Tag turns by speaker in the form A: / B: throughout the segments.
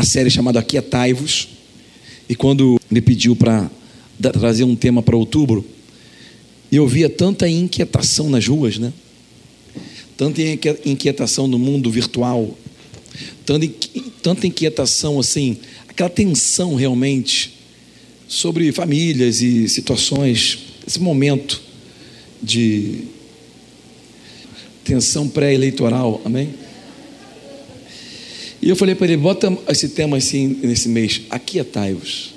A: a série chamada Aquietai-vos. E quando me pediu para trazer um tema para outubro, eu via tanta inquietação nas ruas, né? Tanta inquietação no mundo virtual, tanta inquietação assim, aquela tensão realmente sobre famílias e situações, esse momento de tensão pré-eleitoral, amém? E eu falei para ele: bota esse tema assim nesse mês, aquietai-vos.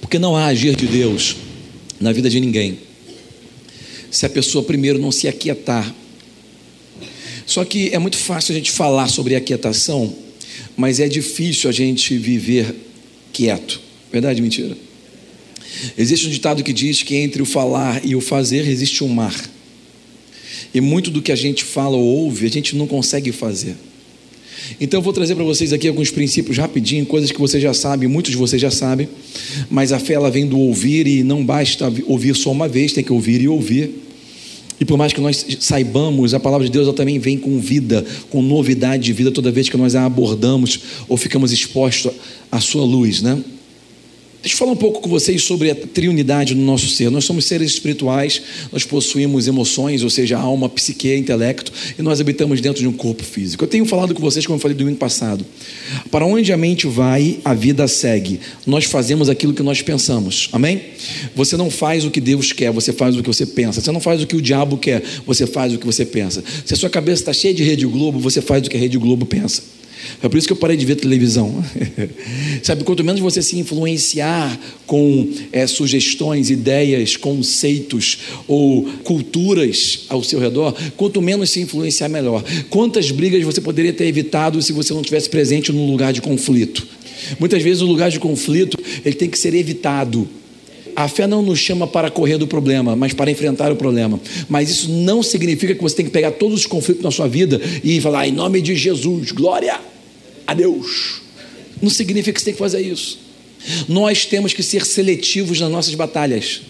A: Porque não há agir de Deus na vida de ninguém, se a pessoa primeiro não se aquietar. Só que é muito fácil a gente falar sobre aquietação, mas é difícil a gente viver quieto. Verdade, mentira? Existe um ditado que diz que entre o falar e o fazer existe um mar. E muito do que a gente fala ou ouve, a gente não consegue fazer. Então eu vou trazer para vocês aqui alguns princípios rapidinho, coisas que você já sabe, muitos de vocês já sabem, mas a fé ela vem do ouvir e não basta ouvir só uma vez, tem que ouvir e ouvir. E por mais que nós saibamos, a palavra de Deus ela também vem com vida, com novidade de vida toda vez que nós a abordamos ou ficamos expostos à sua luz, né? Deixa eu falar um pouco com vocês sobre a triunidade no nosso ser. Nós somos seres espirituais, nós possuímos emoções, ou seja, alma, psique, intelecto, e nós habitamos dentro de um corpo físico. Eu tenho falado com vocês, como eu falei domingo passado. Para onde a mente vai, a vida segue. Nós fazemos aquilo que nós pensamos. Amém? Você não faz o que Deus quer, você faz o que você pensa. Você não faz o que o diabo quer, você faz o que você pensa. Se a sua cabeça está cheia de Rede Globo, você faz o que a Rede Globo pensa. É por isso que eu parei de ver televisão. Sabe, quanto menos você se influenciar com é, sugestões, ideias, conceitos ou culturas ao seu redor, quanto menos se influenciar, melhor. Quantas brigas você poderia ter evitado se você não tivesse presente num lugar de conflito? Muitas vezes o lugar de conflito ele tem que ser evitado. A fé não nos chama para correr do problema, mas para enfrentar o problema. Mas isso não significa que você tem que pegar todos os conflitos na sua vida e falar, em nome de Jesus, glória Deus. Não significa que você tem que fazer isso. Nós temos que ser seletivos nas nossas batalhas.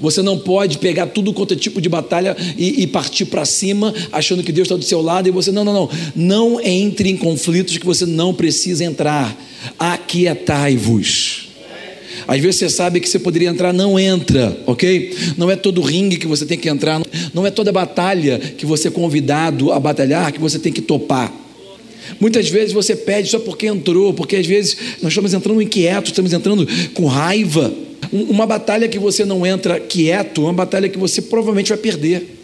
A: Você não pode pegar tudo quanto é tipo de batalha e, e partir para cima, achando que Deus está do seu lado, e você, não, não, não. Não entre em conflitos que você não precisa entrar. Aquietai-vos. Às vezes você sabe que você poderia entrar, não entra, ok? Não é todo ringue que você tem que entrar, não é toda batalha que você é convidado a batalhar que você tem que topar. Muitas vezes você pede só porque entrou, porque às vezes nós estamos entrando inquietos, estamos entrando com raiva. Uma batalha que você não entra quieto, uma batalha que você provavelmente vai perder.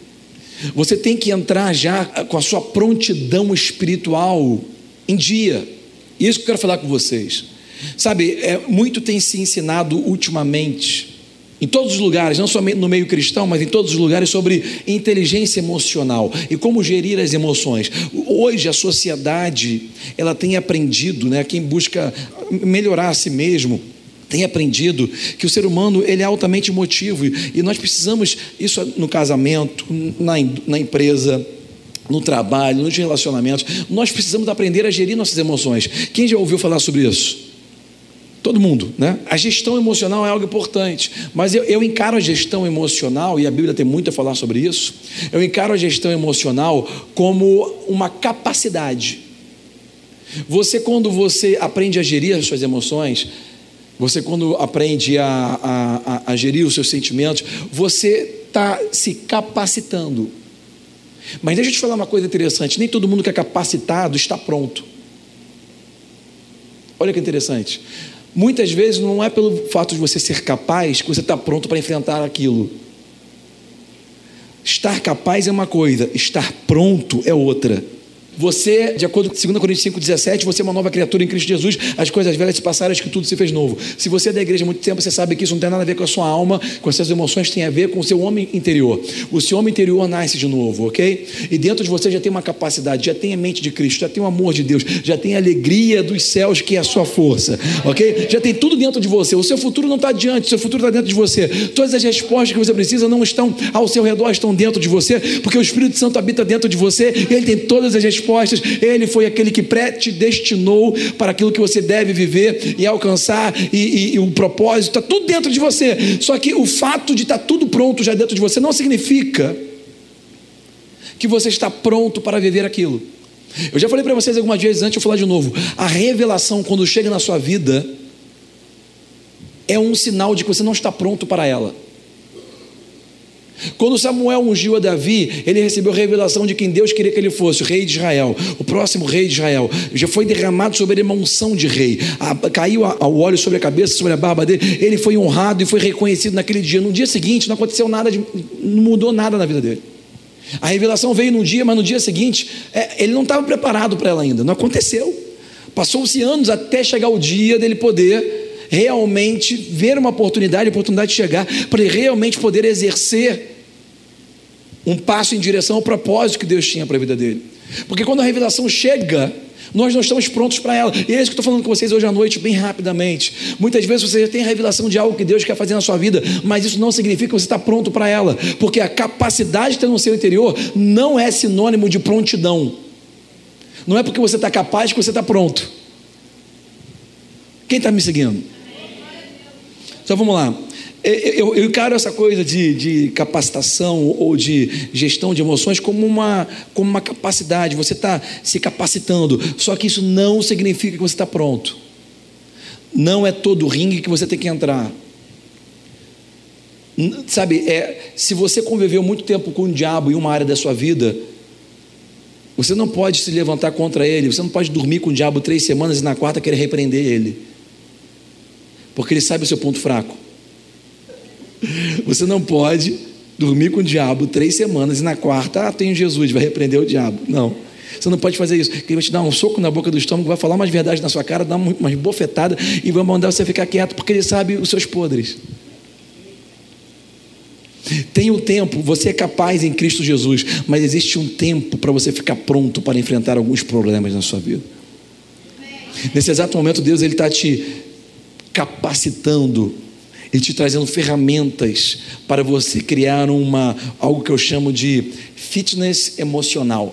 A: Você tem que entrar já com a sua prontidão espiritual em dia. Isso que eu quero falar com vocês. Sabe, é, muito tem se ensinado ultimamente em todos os lugares, não somente no meio cristão, mas em todos os lugares, sobre inteligência emocional e como gerir as emoções. Hoje a sociedade ela tem aprendido, né, quem busca melhorar a si mesmo, tem aprendido que o ser humano ele é altamente emotivo e nós precisamos isso no casamento, na, na empresa, no trabalho, nos relacionamentos, nós precisamos aprender a gerir nossas emoções. Quem já ouviu falar sobre isso? Todo mundo, né? A gestão emocional é algo importante, mas eu, eu, encaro a gestão emocional, e a Bíblia tem muito a falar sobre isso. Eu encaro a gestão emocional como uma capacidade. Você, quando você aprende a gerir as suas emoções, você, quando aprende a, a, a, a gerir os seus sentimentos, você está se capacitando. Mas deixa eu te falar uma coisa interessante: nem todo mundo que é capacitado está pronto. Olha que interessante. Muitas vezes não é pelo fato de você ser capaz que você está pronto para enfrentar aquilo. Estar capaz é uma coisa, estar pronto é outra. Você, de acordo com 2 Coríntios 5,17, você é uma nova criatura em Cristo Jesus, as coisas velhas se passaram, acho que tudo se fez novo. Se você é da igreja há muito tempo, você sabe que isso não tem nada a ver com a sua alma, com as suas emoções, tem a ver com o seu homem interior. O seu homem interior nasce de novo, ok? E dentro de você já tem uma capacidade, já tem a mente de Cristo, já tem o amor de Deus, já tem a alegria dos céus, que é a sua força, ok? Já tem tudo dentro de você. O seu futuro não está adiante, o seu futuro está dentro de você. Todas as respostas que você precisa não estão ao seu redor, estão dentro de você, porque o Espírito Santo habita dentro de você, e ele tem todas as respostas, ele ele foi aquele que predestinou para aquilo que você deve viver e alcançar, e, e, e o propósito, está tudo dentro de você. Só que o fato de estar tá tudo pronto já dentro de você não significa que você está pronto para viver aquilo. Eu já falei para vocês algumas vezes antes, eu vou falar de novo. A revelação, quando chega na sua vida, é um sinal de que você não está pronto para ela. Quando Samuel ungiu a Davi, ele recebeu a revelação de quem Deus queria que ele fosse, o rei de Israel, o próximo rei de Israel. Já foi derramado sobre ele uma unção de rei. A, caiu o óleo sobre a cabeça, sobre a barba dele. Ele foi honrado e foi reconhecido naquele dia. No dia seguinte, não aconteceu nada, de, não mudou nada na vida dele. A revelação veio num dia, mas no dia seguinte, é, ele não estava preparado para ela ainda. Não aconteceu. Passou-se anos até chegar o dia dele poder realmente ver uma oportunidade, a oportunidade de chegar, para ele realmente poder exercer um passo em direção ao propósito que Deus tinha para a vida dele. Porque quando a revelação chega, nós não estamos prontos para ela. E é isso que eu estou falando com vocês hoje à noite, bem rapidamente. Muitas vezes você já tem a revelação de algo que Deus quer fazer na sua vida, mas isso não significa que você está pronto para ela. Porque a capacidade que tem no seu interior não é sinônimo de prontidão. Não é porque você está capaz que você está pronto. Quem está me seguindo? Então vamos lá. Eu, eu encaro essa coisa de, de, capacitação ou de gestão de emoções como uma, como uma capacidade. Você está se capacitando. Só que isso não significa que você está pronto. Não é todo ringue que você tem que entrar. Sabe, é, se você conviveu muito tempo com o diabo em uma área da sua vida, você não pode se levantar contra ele, você não pode dormir com o diabo três semanas e na quarta querer repreender ele, porque ele sabe o seu ponto fraco. Você não pode dormir com o diabo três semanas e na quarta, ah, tenho Jesus, vai repreender o diabo. Não. Você não pode fazer isso. Ele vai te dar um soco na boca do estômago, vai falar umas verdades na sua cara, dar umas bofetadas e vai mandar você ficar quieto, porque ele sabe os seus podres. Tem o um tempo, você é capaz em Cristo Jesus, mas existe um tempo para você ficar pronto para enfrentar alguns problemas na sua vida. Nesse exato momento, Deus está te capacitando ele te trazendo ferramentas para você criar uma algo que eu chamo de fitness emocional.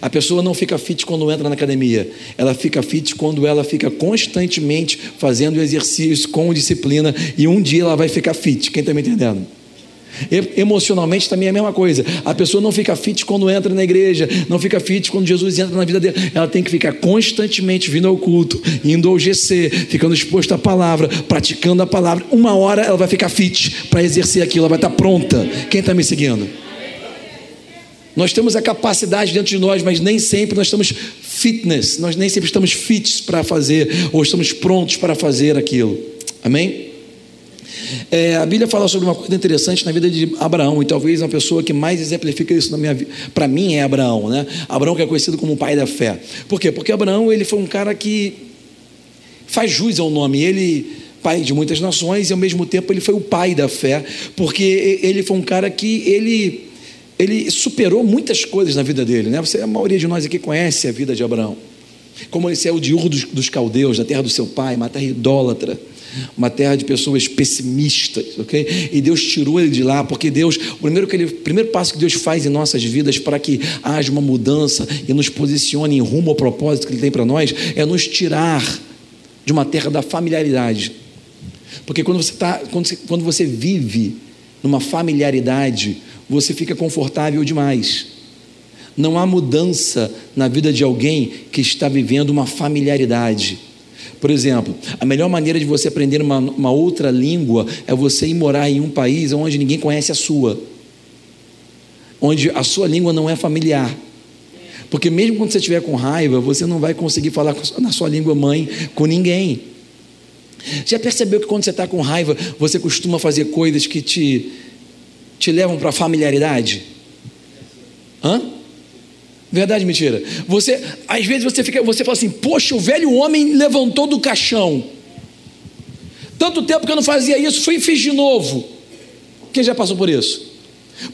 A: A pessoa não fica fit quando entra na academia, ela fica fit quando ela fica constantemente fazendo exercícios com disciplina e um dia ela vai ficar fit. Quem está me entendendo? Emocionalmente também é a mesma coisa. A pessoa não fica fit quando entra na igreja, não fica fit quando Jesus entra na vida dela. Ela tem que ficar constantemente vindo ao culto, indo ao GC, ficando exposta à palavra, praticando a palavra. Uma hora ela vai ficar fit para exercer aquilo, ela vai estar pronta. Quem está me seguindo? Nós temos a capacidade dentro de nós, mas nem sempre nós estamos fitness, nós nem sempre estamos fits para fazer, ou estamos prontos para fazer aquilo. Amém? É, a Bíblia fala sobre uma coisa interessante na vida de Abraão, e talvez uma pessoa que mais exemplifica isso na minha vida, para mim é Abraão, né? Abraão que é conhecido como o pai da fé. Por quê? Porque Abraão ele foi um cara que faz jus ao nome, ele pai de muitas nações e ao mesmo tempo ele foi o pai da fé, porque ele foi um cara que ele ele superou muitas coisas na vida dele, né? Você, a maioria de nós aqui conhece a vida de Abraão. Como ele o de Ur dos, dos caldeus, da terra do seu pai, uma terra idólatra uma terra de pessoas pessimistas, ok? E Deus tirou ele de lá, porque Deus, o primeiro, que ele, primeiro passo que Deus faz em nossas vidas para que haja uma mudança e nos posicione em rumo ao propósito que Ele tem para nós, é nos tirar de uma terra da familiaridade. Porque quando você, tá, quando você, quando você vive numa familiaridade, você fica confortável demais. Não há mudança na vida de alguém que está vivendo uma familiaridade. Por exemplo, a melhor maneira de você aprender uma, uma outra língua é você ir morar em um país onde ninguém conhece a sua, onde a sua língua não é familiar. Porque mesmo quando você estiver com raiva, você não vai conseguir falar na sua língua mãe com ninguém. Já percebeu que quando você está com raiva, você costuma fazer coisas que te, te levam para a familiaridade? Hã? Verdade, mentira. Você, às vezes você fica, você fala assim: "Poxa, o velho homem levantou do caixão. Tanto tempo que eu não fazia isso, fui e fiz de novo." Quem já passou por isso?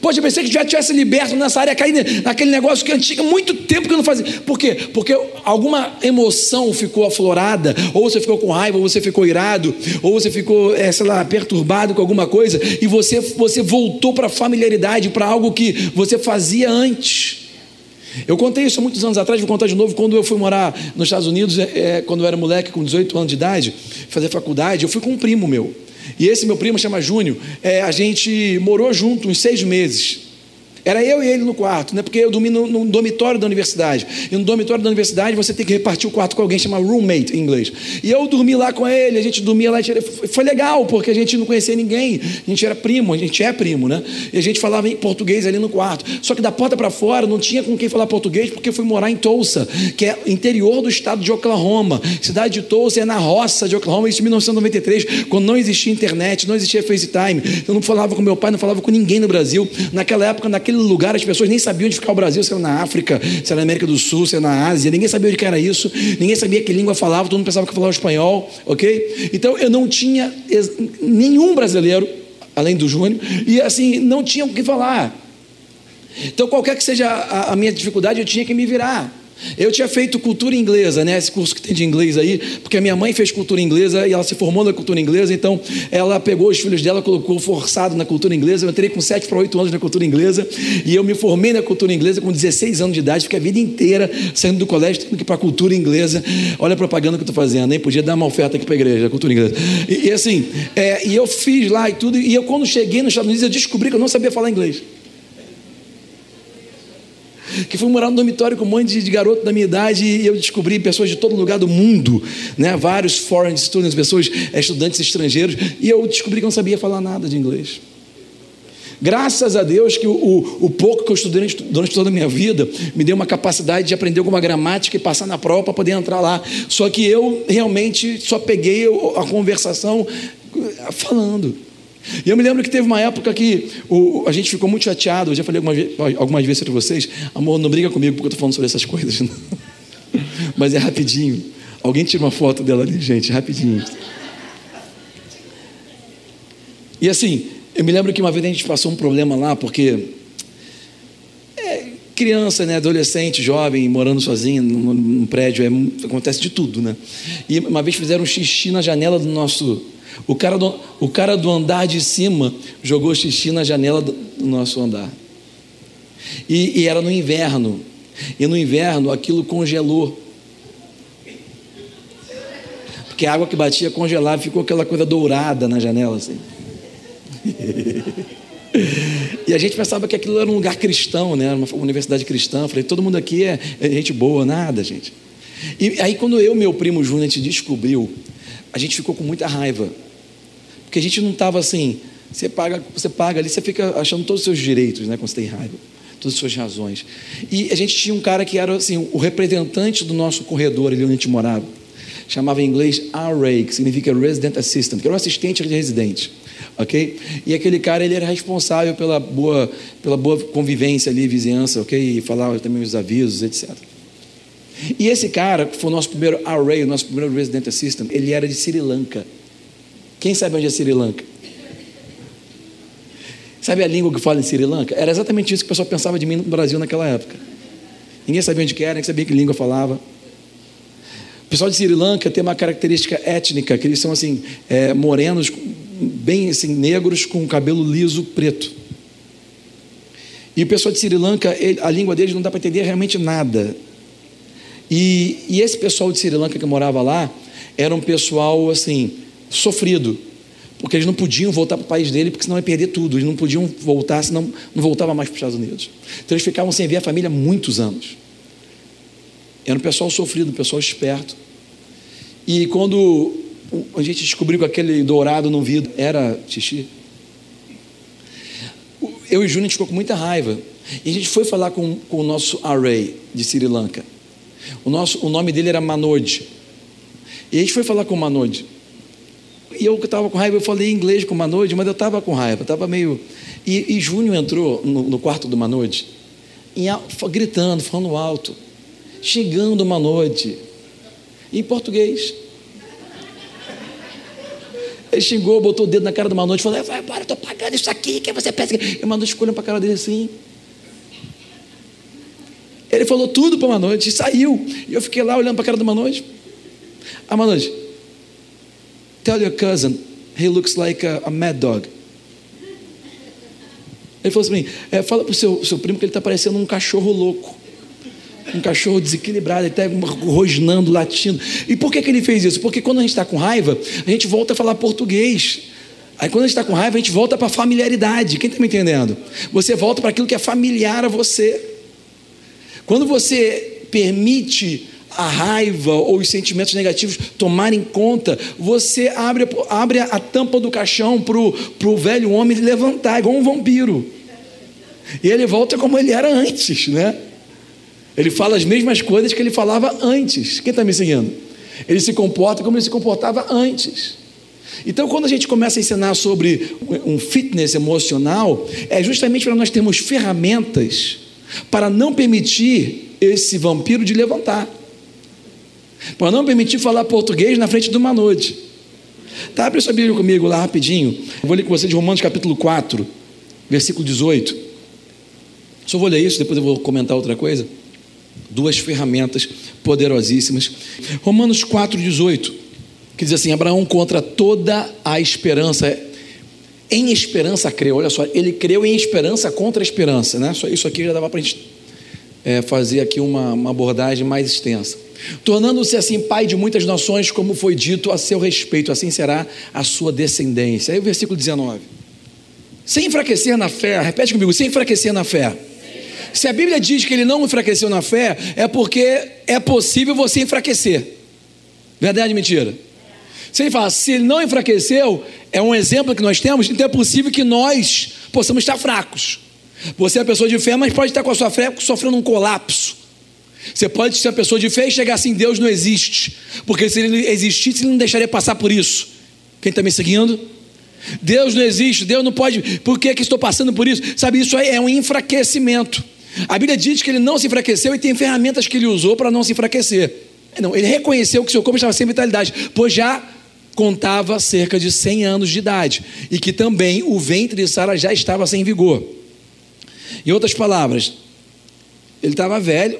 A: Poxa, eu pensei que já tivesse liberto nessa área, cair naquele negócio que antigo, muito tempo que eu não fazia. Por quê? Porque alguma emoção ficou aflorada, ou você ficou com raiva, ou você ficou irado, ou você ficou, é, sei lá, perturbado com alguma coisa, e você, você voltou para a familiaridade, para algo que você fazia antes. Eu contei isso há muitos anos atrás, vou contar de novo. Quando eu fui morar nos Estados Unidos, é, é quando eu era moleque, com 18 anos de idade, fazer faculdade, eu fui com um primo meu. E esse meu primo chama Júnior, é, a gente morou junto uns seis meses. Era eu e ele no quarto, né? porque eu dormi no, no, dormitório da universidade. E no dormitório da universidade você tem que repartir o quarto com alguém, chama roommate em inglês. E eu dormi lá com ele, a gente dormia lá. Foi legal, porque a gente não conhecia ninguém. A gente era primo, a gente é primo, né? E a gente falava em português ali no quarto. Só que da porta para fora não tinha com quem falar português, porque eu fui morar em Tulsa, que é interior do estado de Oklahoma. Cidade de Tulsa é na roça de Oklahoma, isso em 1993, quando não existia internet, não existia FaceTime. Eu não falava com meu pai, não falava com ninguém no Brasil. Naquela época, naquele lugar as pessoas nem sabiam onde ficar o Brasil, se era na África, se era na América do Sul, se era na Ásia, ninguém sabia onde era isso, ninguém sabia que língua falava, todo mundo pensava que falava espanhol, ok? Então eu não tinha nenhum brasileiro, além do Júnior, e assim, não tinha o que falar. Então, qualquer que seja a, a minha dificuldade, eu tinha que me virar. Eu tinha feito cultura inglesa, né? Esse curso que tem de inglês aí, porque a minha mãe fez cultura inglesa e ela se formou na cultura inglesa, então ela pegou os filhos dela, colocou forçado na cultura inglesa. Eu entrei com 7 para 8 anos na cultura inglesa e eu me formei na cultura inglesa com 16 anos de idade, fiquei a vida inteira saindo do colégio, tendo que ir para a cultura inglesa. Olha a propaganda que eu estou fazendo, nem podia dar uma oferta aqui para a igreja, cultura inglesa. E, e assim, é, e eu fiz lá e tudo, e eu quando cheguei nos Estados Unidos, eu descobri que eu não sabia falar inglês que fui morar no dormitório com um monte de garoto da minha idade e eu descobri pessoas de todo lugar do mundo, né? vários foreign students, pessoas, eh, estudantes estrangeiros, e eu descobri que não sabia falar nada de inglês. Graças a Deus que o, o, o, pouco que eu estudei durante toda a minha vida me deu uma capacidade de aprender alguma gramática e passar na prova para poder entrar lá. Só que eu realmente só peguei a conversação eh, falando. E eu me lembro que teve uma época que o, a gente ficou muito chateado. Eu já falei algumas, algumas vezes para vocês: amor, não briga comigo porque eu estou falando sobre essas coisas. Não. Mas é rapidinho. Alguém tira uma foto dela ali, gente, rapidinho. E assim, eu me lembro que uma vez a gente passou um problema lá, porque é, criança, né, adolescente, jovem, morando sozinho num, num prédio, é, acontece de tudo, né? E uma vez fizeram um xixi na janela do nosso o cara do, o cara do andar de cima jogou xixi na janela do, nosso andar. E, e era no inverno. E no inverno aquilo congelou. Porque a água que batia congelava, ficou aquela coisa dourada na janela assim. E a gente pensava que aquilo era um lugar cristão, né? uma universidade cristã. Eu falei, todo mundo aqui é, é gente boa, nada, gente. E aí, quando eu e meu primo Júnior, a gente descobriu, a gente ficou com muita raiva. Porque a gente não estava assim, você paga, você paga ali, você fica achando todos os seus direitos, né, quando você tem raiva, todas as suas razões. E a gente tinha um cara que era assim, o representante do nosso corredor ali onde a gente morava. Chamava em inglês RA, que significa Resident Assistant, que era um assistente de residente. Ok? E aquele cara ele era responsável pela boa, pela boa convivência ali, vizinhança, ok? E falava também os avisos, etc. E esse cara, que foi o nosso primeiro RA, o nosso primeiro Resident Assistant, ele era de Sri Lanka. Quem sabe onde é Sri Lanka? Sabe a língua que fala em Sri Lanka? Era exatamente isso que o pessoal pensava de mim no Brasil naquela época. Ninguém sabia onde era, ninguém sabia que língua falava. O pessoal de Sri Lanka tem uma característica étnica, que eles são assim, é, morenos, bem assim, negros, com cabelo liso preto. E o pessoal de Sri Lanka, ele, a língua deles não dá para entender realmente nada. E, e esse pessoal de Sri Lanka que morava lá, era um pessoal assim, sofrido, porque eles não podiam voltar para o país dele, porque senão ia perder tudo. Eles não podiam voltar, senão não voltava mais para os Estados Unidos. Então eles ficavam sem ver a família muitos anos. Era um pessoal sofrido, um pessoal esperto. E quando a gente descobriu que aquele dourado no vidro era xixi, eu e Júnior ficou com muita raiva. E a gente foi falar com, com o nosso array de Sri Lanka. O, nosso, o nome dele era Manoj. E a gente foi falar com o Manoj. E eu estava com raiva, eu falei inglês com o Manode, mas eu estava com raiva, estava meio. E, e Júnior entrou no, no, quarto do Manode, gritando, falando alto, chegando uma noite, em português. Ele xingou, botou o dedo na cara do Manoite e falou: Vai embora, estou pagando isso aqui, que você pensa que. E o ficou olhando para a cara dele assim. Ele falou tudo para o Manoite e saiu. E eu fiquei lá olhando para a cara do Manoite. A Manoite, tell your cousin, he looks like a, a mad dog. Ele falou assim: é, fala para o seu, seu primo que ele está parecendo um cachorro louco. Um cachorro desequilibrado, ele está rosnando, latindo. E por que, que ele fez isso? Porque quando a gente está com raiva, a gente volta a falar português. Aí quando a gente está com raiva, a gente volta para a familiaridade. Quem está me entendendo? Você volta para aquilo que é familiar a você. Quando você permite a raiva ou os sentimentos negativos tomarem conta, você abre, abre a tampa do caixão para o velho homem levantar, igual um vampiro. E ele volta como ele era antes, né? Ele fala as mesmas coisas que ele falava antes. Quem está me seguindo? Ele se comporta como ele se comportava antes. Então, quando a gente começa a ensinar sobre um fitness emocional, é justamente para nós termos ferramentas para não permitir esse vampiro de levantar para não permitir falar português na frente de uma noite. Tá, abre sua Bíblia comigo lá rapidinho. Eu vou ler com você de Romanos capítulo 4, versículo 18. Só vou ler isso, depois eu vou comentar outra coisa. Duas ferramentas poderosíssimas. Romanos 4, 18, que diz assim: Abraão contra toda a esperança. Em esperança creu, olha só, ele creu em esperança contra a esperança, né? Isso aqui já dava para a gente é, fazer aqui uma, uma abordagem mais extensa tornando-se assim pai de muitas nações, como foi dito a seu respeito, assim será a sua descendência. Aí o versículo 19. Sem enfraquecer na fé, repete comigo, sem enfraquecer na fé. Se a Bíblia diz que ele não enfraqueceu na fé, é porque é possível você enfraquecer. Verdade ou mentira? Se ele fala, se ele não enfraqueceu, é um exemplo que nós temos, então é possível que nós possamos estar fracos. Você é pessoa de fé, mas pode estar com a sua fé sofrendo um colapso. Você pode ser uma pessoa de fé e chegar assim: Deus não existe. Porque se ele existisse, ele não deixaria passar por isso. Quem está me seguindo? Deus não existe, Deus não pode. Por que, que estou passando por isso? Sabe, isso aí é um enfraquecimento. A Bíblia diz que ele não se enfraqueceu e tem ferramentas que ele usou para não se enfraquecer. Não, ele reconheceu que seu corpo estava sem vitalidade, pois já contava cerca de 100 anos de idade e que também o ventre de Sara já estava sem vigor. Em outras palavras, ele estava velho,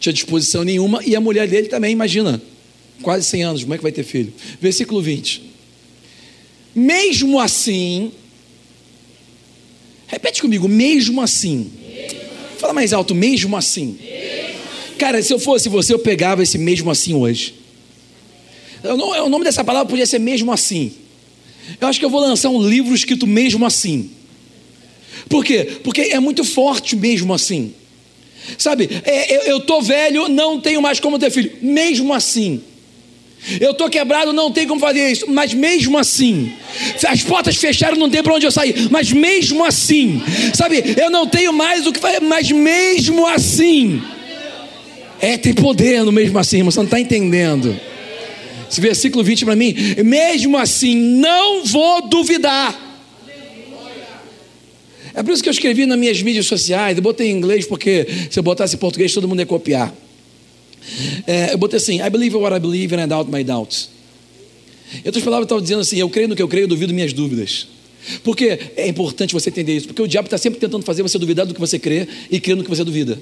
A: tinha disposição nenhuma, e a mulher dele também, imagina, quase 100 anos, como é que vai ter filho? Versículo 20. Mesmo assim, repete comigo, mesmo assim. Fala mais alto, mesmo assim. Cara, se eu fosse você, eu pegava esse mesmo assim hoje. O nome dessa palavra podia ser mesmo assim. Eu acho que eu vou lançar um livro escrito mesmo assim. Por quê? Porque é muito forte mesmo assim. Sabe, é, eu estou velho, não tenho mais como ter filho. Mesmo assim, eu estou quebrado, não tenho como fazer isso. Mas mesmo assim, as portas fecharam, não tem para onde eu sair. Mas mesmo assim, sabe, eu não tenho mais o que fazer. Mas mesmo assim, é tem poder no mesmo assim, irmão. Você não está entendendo. Esse versículo 20 para mim, mesmo assim, não vou duvidar. É por isso que eu escrevi nas minhas mídias sociais, eu botei em inglês, porque se eu botasse em português, todo mundo ia copiar. É, eu botei assim: I believe what I believe and I doubt my doubts. Em outras palavras, eu estava dizendo assim: eu creio no que eu creio, eu duvido minhas dúvidas. Porque é importante você entender isso, porque o diabo está sempre tentando fazer você duvidar do que você crê e crer no que você duvida.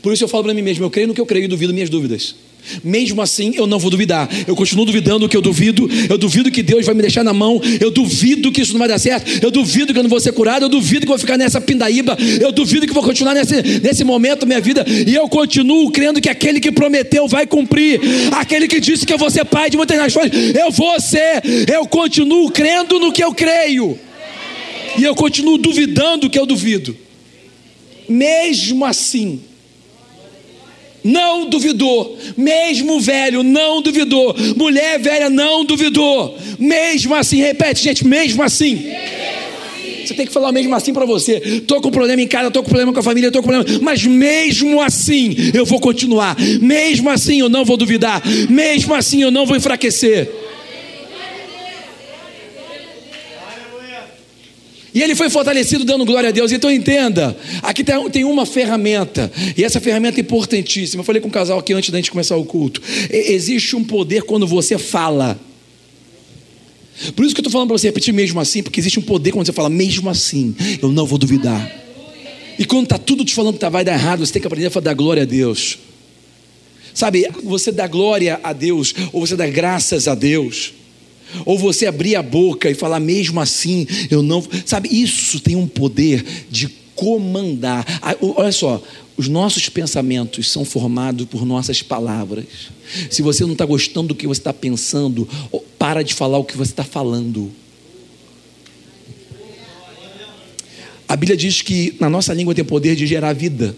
A: Por isso eu falo para mim mesmo: eu creio no que eu creio e duvido minhas dúvidas. Mesmo assim, eu não vou duvidar. Eu continuo duvidando que eu duvido. Eu duvido que Deus vai me deixar na mão. Eu duvido que isso não vai dar certo. Eu duvido que eu não vou ser curado. Eu duvido que eu vou ficar nessa pindaíba. Eu duvido que vou continuar nesse, nesse momento da minha vida. E eu continuo crendo que aquele que prometeu vai cumprir. Aquele que disse que eu vou ser pai de muitas nações, eu vou ser. Eu continuo crendo no que eu creio. E eu continuo duvidando que eu duvido. Mesmo assim não duvidou. Mesmo velho, não duvidou. Mulher velha, não duvidou. Mesmo assim, repete, gente, mesmo assim. Você tem que falar mesmo assim para você. Estou com problema em casa, estou com problema com a família, estou com problema. Mas mesmo assim, eu vou continuar. Mesmo assim, eu não vou duvidar. Mesmo assim, eu não vou enfraquecer. E ele foi fortalecido dando glória a Deus. Então entenda, aqui tem uma ferramenta, e essa ferramenta é importantíssima. Eu falei com o casal aqui antes da gente começar o culto. Existe um poder quando você fala. Por isso que eu estou falando para você repetir mesmo assim, porque existe um poder quando você fala mesmo assim, eu não vou duvidar. E quando está tudo te falando que tá, vai dar errado, você tem que aprender a dar glória a Deus. Sabe, você dá glória a Deus, ou você dá graças a Deus, ou você abrir a boca e falar mesmo assim, eu não. Sabe, isso tem um poder de comandar. Olha só, os nossos pensamentos são formados por nossas palavras. Se você não está gostando do que você está pensando, para de falar o que você está falando. A Bíblia diz que na nossa língua tem poder de gerar vida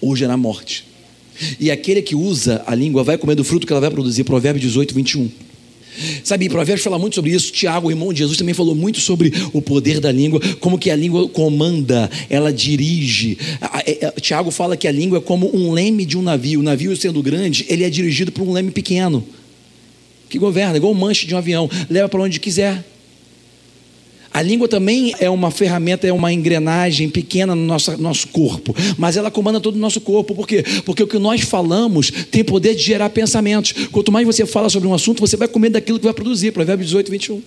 A: ou gerar morte. E aquele que usa a língua vai comer do fruto que ela vai produzir. Provérbios 18, 21. Sabe, Provérbios fala muito sobre isso. Tiago, irmão de Jesus, também falou muito sobre o poder da língua, como que a língua comanda, ela dirige. É, Tiago fala que a língua é como um leme de um navio. O navio, sendo grande, ele é dirigido por um leme pequeno, que governa, igual o manche de um avião, leva para onde quiser. A língua também é uma ferramenta, é uma engrenagem pequena no nosso, nosso corpo, mas ela comanda todo o nosso corpo. Por quê? Porque o que nós falamos tem poder de gerar pensamentos. Quanto mais você fala sobre um assunto, você vai comer daquilo que vai produzir. Provérbios 18, 21.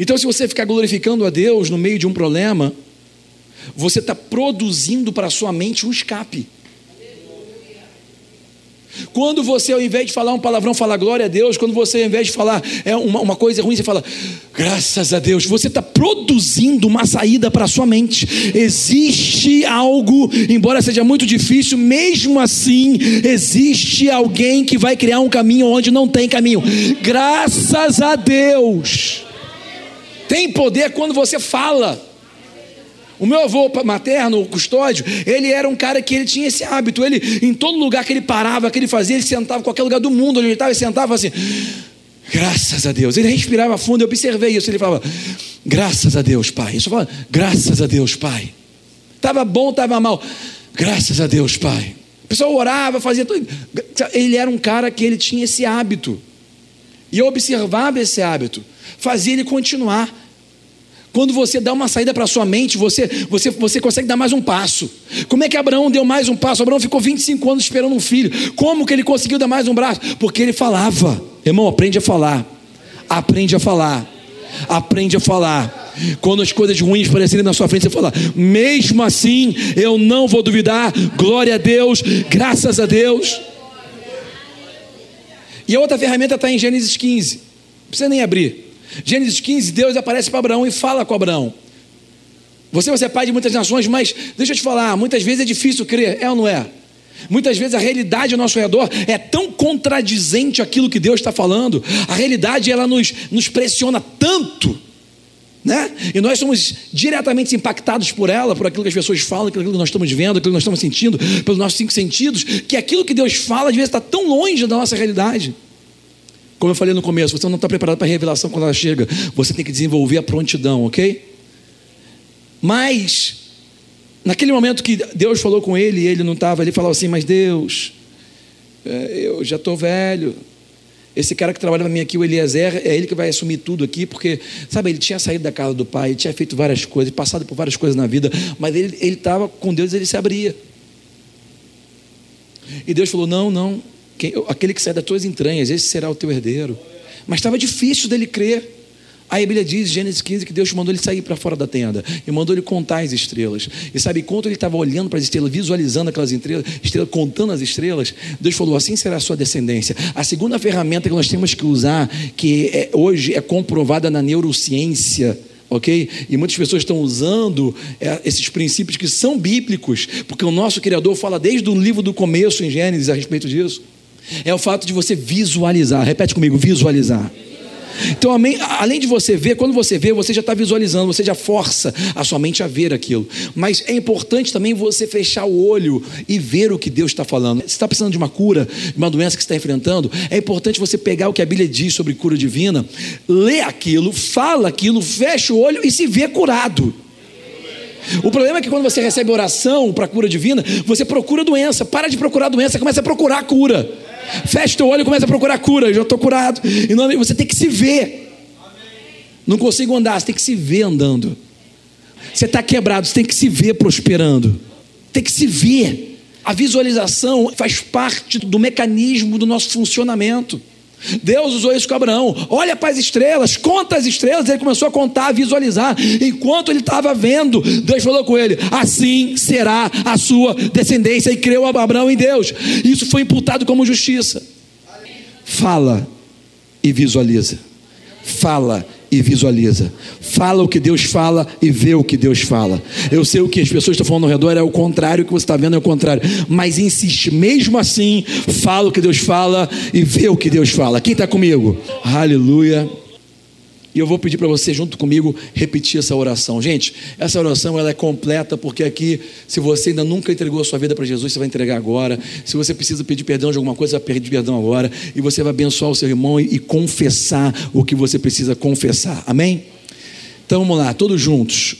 A: Então, se você ficar glorificando a Deus no meio de um problema, você está produzindo para a sua mente um escape. Quando você, ao invés de falar um palavrão, fala glória a Deus, quando você, ao invés de falar é uma, uma coisa ruim, você fala graças a Deus, você está produzindo uma saída para a sua mente. Existe algo, embora seja muito difícil, mesmo assim, existe alguém que vai criar um caminho onde não tem caminho. Graças a Deus. Tem poder quando você fala. O meu avô materno, o custódio, ele era um cara que ele tinha esse hábito. Ele, em todo lugar que ele parava, que ele fazia, ele sentava qualquer lugar do mundo onde ele estava, ele sentava assim. Graças a Deus. Ele respirava fundo, eu observei isso. Ele falava, graças a Deus, pai. Só falava, graças a Deus, pai. Estava bom, estava mal. Graças a Deus, pai. O pessoal orava, fazia tudo. Ele era um cara que ele tinha esse hábito. E eu observava esse hábito. Fazia ele continuar. Quando você dá uma saída para a sua mente, você, você, você consegue dar mais um passo. Como é que Abraão deu mais um passo? Abraão ficou 25 anos esperando um filho. Como que ele conseguiu dar mais um braço? Porque ele falava. Irmão, aprende a falar. Aprende a falar. Aprende a falar. Quando as coisas ruins aparecerem na sua frente, você fala: mesmo assim, eu não vou duvidar. Glória a Deus, graças a Deus. E a outra ferramenta está em Gênesis 15. Não precisa nem abrir. Gênesis 15, Deus aparece para Abraão e fala com Abraão. Você vai ser pai de muitas nações, mas deixa eu te falar, muitas vezes é difícil crer, é ou não é? Muitas vezes a realidade ao nosso redor é tão contradizente aquilo que Deus está falando, a realidade ela nos, nos pressiona tanto, né? E nós somos diretamente impactados por ela, por aquilo que as pessoas falam, aquilo que nós estamos vendo, aquilo que nós estamos sentindo, pelos nossos cinco sentidos, que aquilo que Deus fala às vezes está tão longe da nossa realidade. Como eu falei no começo, você não está preparado para a revelação quando ela chega. Você tem que desenvolver a prontidão, ok? Mas, naquele momento que Deus falou com ele e ele não estava, ele falou assim: Mas Deus, é, eu já estou velho. Esse cara que trabalha para mim aqui, o Eliezer, é ele que vai assumir tudo aqui, porque, sabe, ele tinha saído da casa do pai, ele tinha feito várias coisas, passado por várias coisas na vida, mas ele estava com Deus, ele se abria. E Deus falou: Não, não, quem, aquele que sai das tuas entranhas, esse será o teu herdeiro. Mas estava difícil dele crer. Aí a Bíblia diz, Gênesis 15, que Deus mandou ele sair para fora da tenda e mandou ele contar as estrelas. E sabe, enquanto ele estava olhando para as estrelas, visualizando aquelas estrelas, estrelas, contando as estrelas, Deus falou: assim será a sua descendência. A segunda ferramenta que nós temos que usar, que é, hoje é comprovada na neurociência, ok? E muitas pessoas estão usando é, esses princípios que são bíblicos, porque o nosso Criador fala desde o livro do começo em Gênesis a respeito disso. É o fato de você visualizar. Repete comigo: visualizar. Então, além de você ver, quando você vê, você já está visualizando, você já força a sua mente a ver aquilo. Mas é importante também você fechar o olho e ver o que Deus está falando. Se está precisando de uma cura, de uma doença que está enfrentando, é importante você pegar o que a Bíblia diz sobre cura divina, ler aquilo, fala aquilo, fecha o olho e se vê curado. O problema é que quando você recebe oração para cura divina, você procura doença. Para de procurar doença, começa a procurar cura. Fecha o olho e começa a procurar cura. Eu já estou curado. E você tem que se ver. Não consigo andar, você tem que se ver andando. Você está quebrado, você tem que se ver prosperando. Tem que se ver. A visualização faz parte do mecanismo do nosso funcionamento. Deus usou isso com Abraão. Olha para as estrelas, conta as estrelas. Ele começou a contar, a visualizar. Enquanto ele estava vendo, Deus falou com ele: Assim será a sua descendência. E creu Abraão em Deus. Isso foi imputado como justiça. Fala e visualiza. Fala e visualiza. Fala o que Deus fala e vê o que Deus fala. Eu sei o que as pessoas estão falando ao redor é o contrário, o que você está vendo é o contrário. Mas insiste, mesmo assim, fala o que Deus fala e vê o que Deus fala. Quem está comigo? Aleluia. E eu vou pedir para você, junto comigo, repetir essa oração. Gente, essa oração ela é completa, porque aqui, se você ainda nunca entregou a sua vida para Jesus, você vai entregar agora. Se você precisa pedir perdão de alguma coisa, vai pedir perdão agora. E você vai abençoar o seu irmão e, e confessar o que você precisa confessar. Amém? Então vamos lá, todos juntos.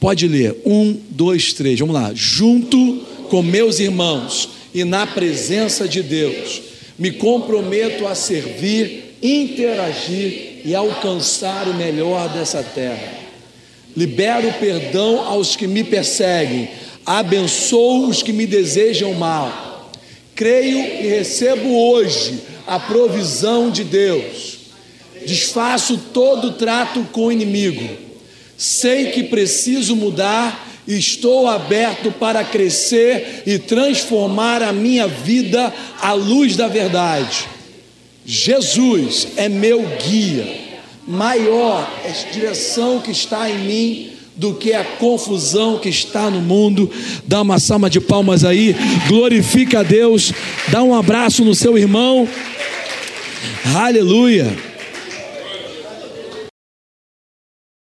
A: Pode ler. Um, dois, três. Vamos lá. Junto com meus irmãos e na presença de Deus, me comprometo a servir, interagir e alcançar o melhor dessa terra. Libero perdão aos que me perseguem, abençoo os que me desejam mal. Creio e recebo hoje a provisão de Deus. Desfaço todo trato com o inimigo. Sei que preciso mudar e estou aberto para crescer e transformar a minha vida à luz da verdade. Jesus é meu guia, maior é a direção que está em mim do que a confusão que está no mundo. Dá uma salva de palmas aí, glorifica a Deus, dá um abraço no seu irmão. Aleluia.